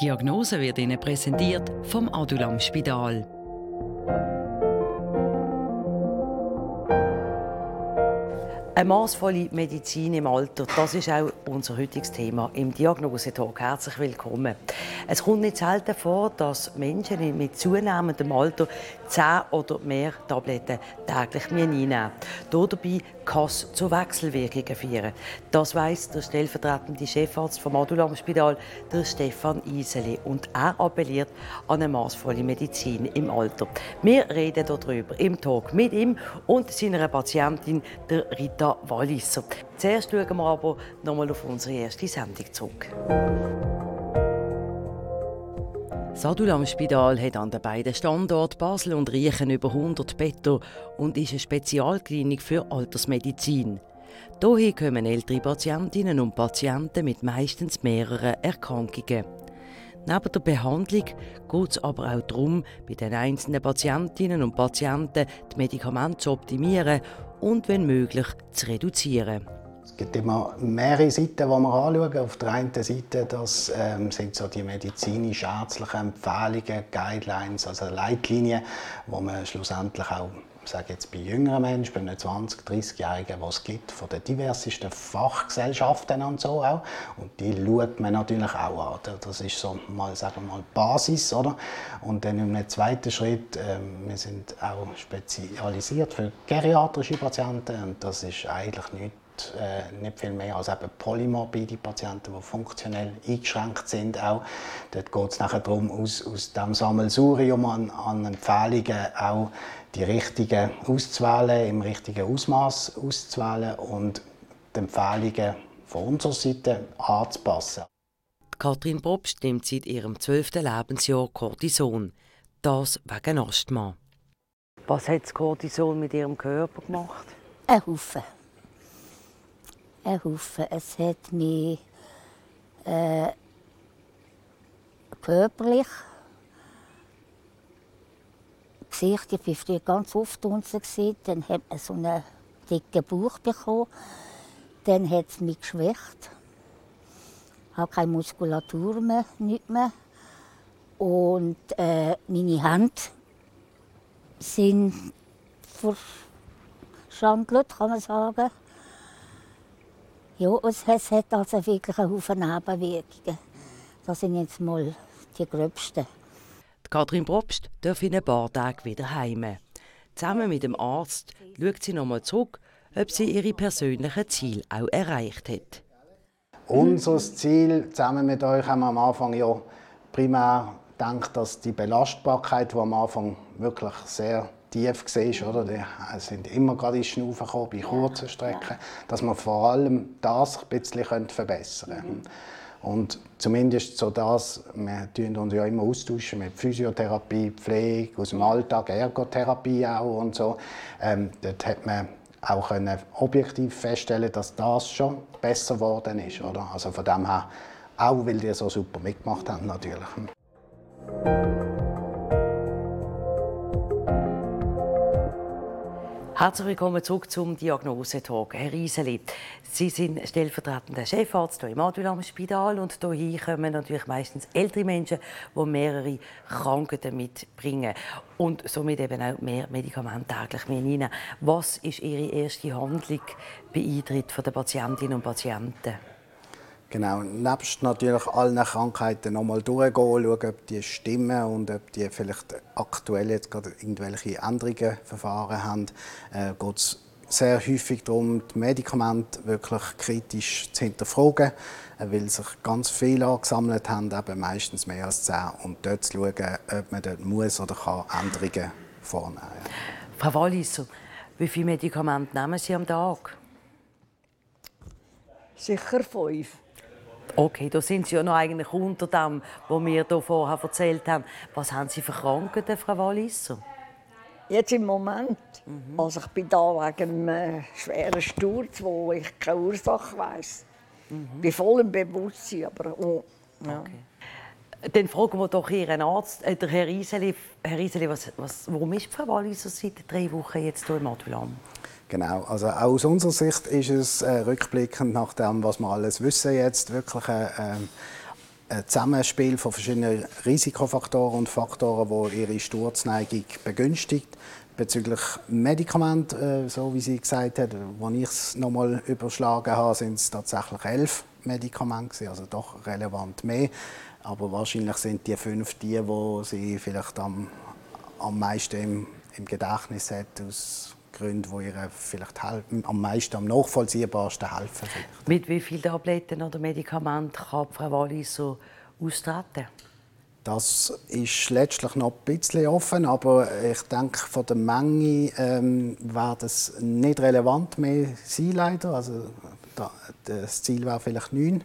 Die Diagnose wird Ihnen präsentiert vom Adulam Spital. Eine maßvolle Medizin im Alter, das ist auch unser heutiges Thema im Diagnosetalk. Herzlich willkommen. Es kommt nicht selten vor, dass Menschen mit zunehmendem Alter zehn oder mehr Tabletten täglich einnehmen Dabei kann es zu Wechselwirkungen führen. Das weiss der stellvertretende Chefarzt vom Adulam Spital, der Stefan Iseli. Und er appelliert an eine maßvolle Medizin im Alter. Wir reden darüber im Talk mit ihm und seiner Patientin, der Rita Walliser. Zuerst schauen wir aber noch mal auf unsere erste Sendung zurück. Sadulam Spital hat an den beiden Standorten Basel und Riechen über 100 Betten und ist eine Spezialklinik für Altersmedizin. Hierher kommen ältere Patientinnen und Patienten mit meistens mehreren Erkrankungen. Neben der Behandlung geht es aber auch darum, bei den einzelnen Patientinnen und Patienten die Medikamente zu optimieren und, wenn möglich, zu reduzieren. Es gibt immer mehrere Seiten, die wir anschauen. Auf der einen Seite das, ähm, sind so die medizinisch-ärztlichen Empfehlungen, Guidelines, also Leitlinien, wo man schlussendlich auch sage jetzt bei jüngeren Menschen, bei einem 20-, 30-Jährigen, was es gibt, von den diversesten Fachgesellschaften und so auch. Und die schaut man natürlich auch an. Das ist so mal, sagen wir mal, Basis, oder? Und dann im zweiten Schritt, äh, wir sind auch spezialisiert für geriatrische Patienten und das ist eigentlich nicht äh, nicht viel mehr als eben polymorbide Patienten, die funktionell eingeschränkt sind. Auch. Dort geht es nachher darum, aus, aus dem Sammelsurium an, an Empfehlungen auch die richtigen auszuwählen, im richtigen Ausmaß auszuwählen und die Empfehlungen von unserer Seite anzupassen. Kathrin Probst nimmt seit ihrem zwölften Lebensjahr Cortison. Das wegen Asthma. Was hat das Cortison mit ihrem Körper gemacht? Ein Haufen. Ein Haufen. Es hat mich äh, körperlich Gesicht, ich war früher ganz oft unten, dann hat man so einen dicken Bauch bekommen. Dann hat es mich geschwächt. Ich habe keine Muskulatur mehr, nicht mehr. Und äh, meine Hände sind verschandelt, kann man sagen. Ja, es, es hat also wirklich einen Haufen Nebenwirkungen. Das sind jetzt mal die gröbsten. Kathrin Probst darf in ein paar Tagen wieder heim. Zusammen mit dem Arzt schaut sie nochmal zurück, ob sie ihre persönlichen Ziele auch erreicht hat. Unser Ziel zusammen mit euch haben wir am Anfang ja primär gedacht, dass die Belastbarkeit, die am Anfang wirklich sehr tief war, oder? Die sind immer gerade ins Schnaufen gekommen, bei kurzen Strecken, dass wir vor allem das ein bisschen verbessern können. Und zumindest so das, wir tun uns ja immer austauschen mit Physiotherapie, Pflege, aus dem Alltag, Ergotherapie auch und so. Ähm, dort hat man auch können objektiv feststellen, dass das schon besser geworden ist. Oder? Also von dem her, auch weil die so super mitgemacht haben natürlich. Herzlich willkommen zurück zum Diagnosetalk. Herr Rieseli, Sie sind stellvertretender Chefarzt hier im Adulam Spital und hier kommen natürlich meistens ältere Menschen, die mehrere Krankheiten mitbringen und somit eben auch mehr Medikamente täglich nehmen. Was ist Ihre erste Handlung bei Eintritt der Patientinnen und Patienten? Genau, nebst natürlich allen Krankheiten nochmal durchgehen, schauen, ob die stimmen und ob die vielleicht aktuell jetzt gerade irgendwelche Änderungen verfahren haben, äh, geht es sehr häufig darum, die Medikamente wirklich kritisch zu hinterfragen, äh, weil sich ganz viele angesammelt haben, eben meistens mehr als zehn, und dort zu schauen, ob man dort muss oder kann Änderungen vornehmen. Frau Walliser, wie viele Medikamente nehmen Sie am Tag? Sicher fünf. Okay, da sind Sie ja noch eigentlich unter dem, was wir hier vorher erzählt haben. Was haben Sie für Krankheiten, Frau Walliser? Jetzt im Moment. Mhm. Also ich bin da wegen einem schweren Sturz, wo ich keine Ursache weiß. Mhm. Ich bin voll im Bewusstsein, aber oh, ja. okay. Dann fragen wir doch Ihren Arzt, äh, der Herr Iseli. Herr Iseli, was, was, warum ist Frau Walliser seit drei Wochen jetzt hier im Adulam? Genau, also aus unserer Sicht ist es äh, rückblickend nach dem, was wir alles wissen jetzt, wirklich eine äh, ein Zusammenspiel von verschiedenen Risikofaktoren und Faktoren, die ihre Sturzneigung begünstigt. Bezüglich Medikament, äh, so wie sie gesagt hat, als ich es nochmal überschlagen habe, sind es tatsächlich elf Medikamente, also doch relevant mehr. Aber wahrscheinlich sind die fünf die, die sie vielleicht am, am meisten im, im Gedächtnis hat, aus Gründen, die ihr vielleicht am meisten, am nachvollziehbarsten helfen. Vielleicht. Mit wie vielen Tabletten oder Medikamenten kann Frau Wallis so austreten? Das ist letztlich noch ein bisschen offen, aber ich denke, von der Menge ähm, wird es nicht relevant mehr sein, leider. Also, das Ziel wäre vielleicht neun.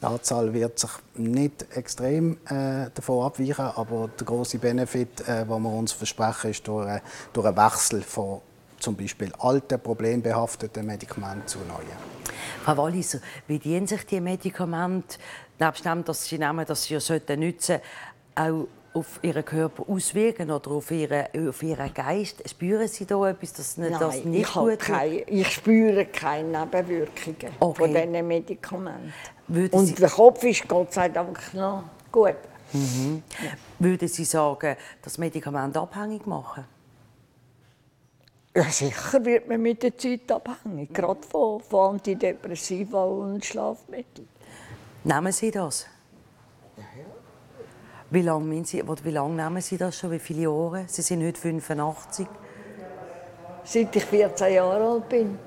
Die Anzahl wird sich nicht extrem äh, davon abweichen, aber der große Benefit, äh, den wir uns versprechen, ist durch, äh, durch einen Wechsel von zum Beispiel alten, problembehafteten Medikamenten zu neuen. Frau Walliser, wie dienen sich die Medikamente, nebst dem, dass sie nehmen, dass sie ja sollten nützen, auch auf ihren Körper auswirken oder auf ihren, auf ihren Geist? Spüren Sie da etwas, dass Nein, das nicht ich gut keine, Ich spüre keine Nebenwirkungen okay. von diesen Medikamenten. Würden Und Sie... der Kopf ist Gott sei Dank noch gut. Mhm. Ja. Würden Sie sagen, dass Medikamente abhängig machen? Ja, sicher wird man mit der Zeit abhängig, gerade von, von Antidepressiva und Schlafmitteln. Nehmen Sie das? Ja, ja. Wie lange, Sie, wie lange nehmen Sie das schon? Wie viele Jahre? Sie sind heute 85. Seit ich 14 Jahre alt bin.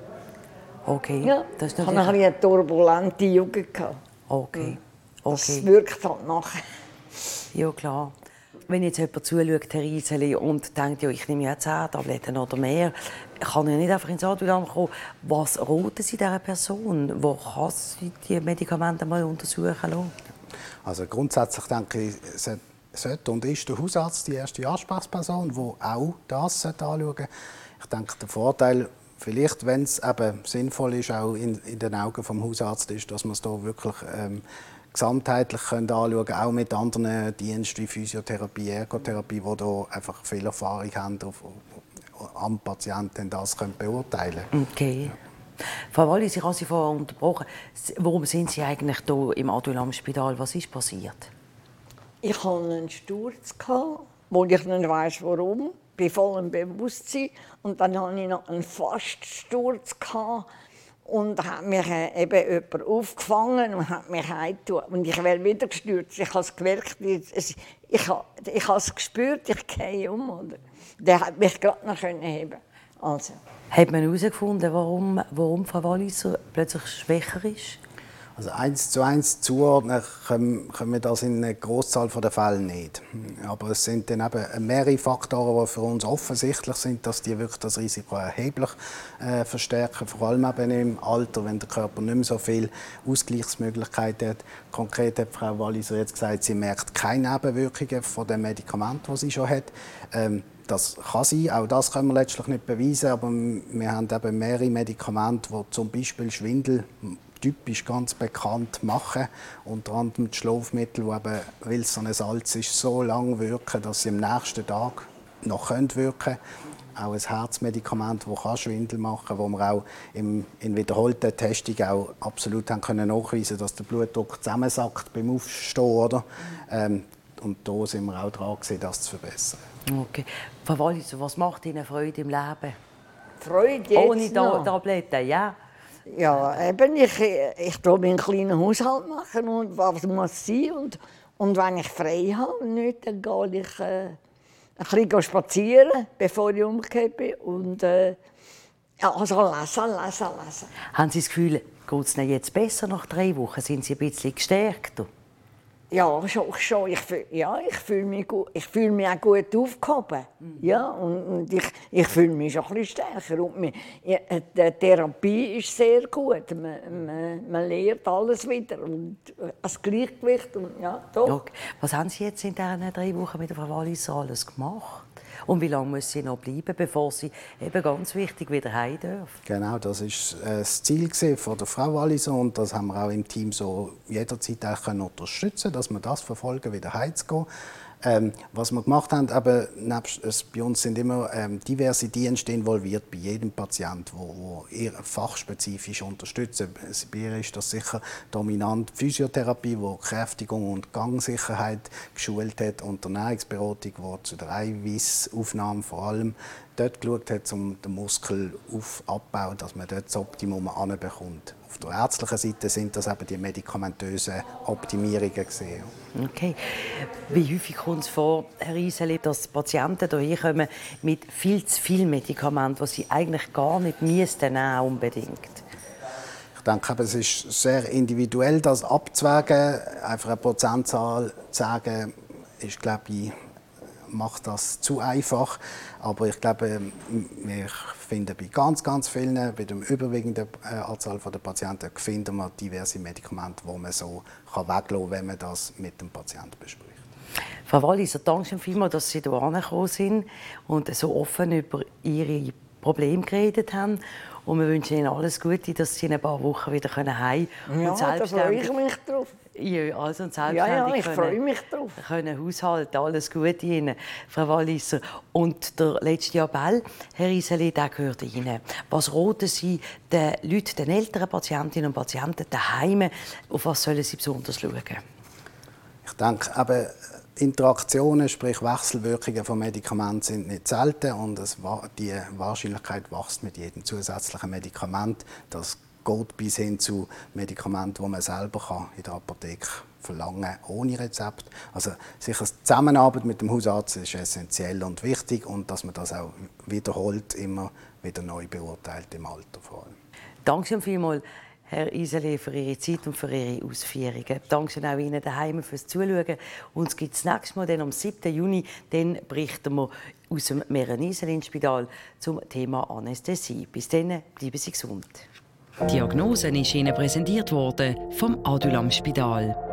Okay. Ja, das ist ich hatte eine turbulente Jugend. Okay. okay. Das wirkt halt nachher. Ja, klar wenn jetzt jemand zuschaut, Herr Iseli, und denkt, ja, ich nehme ja 10 Tabletten oder mehr, kann ja nicht einfach ins Adulam kommen. Was roten Sie dieser Person? Wo kann sie die Medikamente mal untersuchen lassen? Also grundsätzlich denke ich, sollte und ist der Hausarzt die erste Ansprechperson, die auch das anschauen sollte. Ich denke, der Vorteil, vielleicht, wenn es eben sinnvoll ist, auch in, in den Augen des Hausarztes, ist, dass man es da wirklich ähm, gesamtheitlich können anschauen können, auch mit anderen Diensten wie Physiotherapie, Ergotherapie, die da einfach viel Erfahrung haben auf, am Patienten das können beurteilen Okay. Ja. Frau Wallis, ich habe Sie vorher unterbrochen. Warum sind Sie eigentlich hier im Adulam-Spital? Was ist passiert? Ich hatte einen Sturz, wo ich nicht weiss, warum. Ich war voll im Bewusstsein. Und dann hatte ich noch einen Faststurz und hat mich äh, eben jemand aufgefangen und hat mich heimgetan. Und ich wäre wieder gestürzt. Ich habe es gemerkt, ich, ich, ich habe es gespürt, ich gehe um. Oder? Der hat mich gerade noch heben also. Hat man herausgefunden, warum, warum Frau Walliser plötzlich schwächer ist? Also eins zu eins zuordnen können, wir das in einer Großzahl der Fälle nicht. Aber es sind dann eben mehrere Faktoren, die für uns offensichtlich sind, dass die wirklich das Risiko erheblich äh, verstärken. Vor allem eben im Alter, wenn der Körper nicht mehr so viel Ausgleichsmöglichkeiten hat. Konkret hat Frau Walliser jetzt gesagt, sie merkt keine Nebenwirkungen von dem Medikament, das sie schon hat. Ähm, das kann sein, auch das können wir letztlich nicht beweisen, aber wir haben eben mehrere Medikamente, die zum Beispiel Schwindel typisch ganz bekannt machen. Unter anderem die Schlafmittel, die eben, weil es so ein Salz ist, so lange wirken, dass sie am nächsten Tag noch wirken können. Auch ein Herzmedikament, das Schwindel machen kann, wo wir auch im, in wiederholten Testungen auch absolut haben können nachweisen dass der Blutdruck zusammensackt beim Aufstehen. Oder? Ähm, und da sind wir auch dran, das zu verbessern. Okay. Frau Wallis, was macht Ihnen Freude im Leben? Freude jetzt Ohne Tabletten, ja? Ja, eben, ich, ich tue einen kleinen Haushalt machen und was muss sein. Und, und wenn ich frei habe, nicht, dann gehe ich äh, ein bisschen spazieren, bevor ich umgekehrt bin. Und äh, also lesen, lesen, lesen. Haben Sie das Gefühl, geht es jetzt besser nach drei Wochen? Sind Sie ein bisschen gestärkt? Ja, schon, schon. Ich, ja, ich fühle mich, gut, ich fühl mich auch gut aufgehoben. Mhm. Ja, und, und ich, ich fühle mich schon ein bisschen stärker. Und mir, ja, die Therapie ist sehr gut. Man, man, man lernt alles wieder. Und das Gleichgewicht. Und, ja, doch. Was haben Sie jetzt in diesen drei Wochen mit der Frau Wallis alles gemacht? Und wie lange muss sie noch bleiben, bevor sie eben ganz wichtig wieder heim darf? Genau, das ist äh, das Ziel von der Frau Walliser und das haben wir auch im Team so jederzeit auch unterstützen, dass wir das verfolgen, wieder heimzugehen. Ähm, was wir gemacht haben, aber bei uns sind immer ähm, diverse Dienste involviert bei jedem Patient, wo, wo ihr fachspezifisch unterstützen. Bei ihr ist das sicher dominant Physiotherapie, wo Kräftigung und Gangsicherheit geschult hat, und Ernährungsberatung, wo zu der Eiweißaufnahme vor allem dort geschaut hat, um den Muskel aufzubauen, dass man dort das Optimum anbekommt. Auf der ärztlichen Seite sind das eben die medikamentösen Optimierungen gesehen. Okay. Wie häufig kommt es vor, Herr Iseli, dass Patienten hierher kommen mit viel zu viel Medikamenten, die sie eigentlich gar nicht müssten, unbedingt? Ich denke, es ist sehr individuell, das abzuwägen. Einfach eine Prozentzahl zu sagen, ist, glaube ich, macht das zu einfach. Aber ich glaube, wir finden bei ganz, ganz vielen, bei der überwiegenden äh, Anzahl der Patienten, finden wir diverse Medikamente, die man so kann weglassen kann, wenn man das mit dem Patienten bespricht. Frau Walliser, danke vielmals, dass Sie hierher gekommen sind und so offen über Ihre Probleme geredet haben. Und wir wünschen Ihnen alles Gute, dass Sie in ein paar Wochen wieder heim können. Ja, da freue ich mich drauf. Ja, also und selbstständig ja, ja, ich freue mich drauf. Können haushalten, alles Gute Ihnen, Frau Walliser. Und der letzte Appell, Herr Iseli, der gehört Ihnen. Was roten Sie den Leuten, den älteren Patientinnen und Patienten daheim, auf was sollen sie besonders schauen? Ich denke, eben, Interaktionen, sprich Wechselwirkungen von Medikamenten sind nicht selten und die Wahrscheinlichkeit wächst mit jedem zusätzlichen Medikament. Das geht bis hin zu Medikamenten, die man selber kann in der Apotheke verlangen ohne Rezept. Also sicher die Zusammenarbeit mit dem Hausarzt ist essentiell und wichtig und dass man das auch wiederholt, immer wieder neu beurteilt im Alter vor allem. Danke vielmals. Herr Iseli, für Ihre Zeit und für Ihre Ausführungen. Danke auch Ihnen daheim fürs Zuschauen. Uns gibt es nächstes Mal dann am 7. Juni. Dann berichten wir aus dem Meren-Iselin-Spital zum Thema Anästhesie. Bis dann, bleiben Sie gesund. Die Diagnose ist Ihnen präsentiert worden vom Adulam Spital.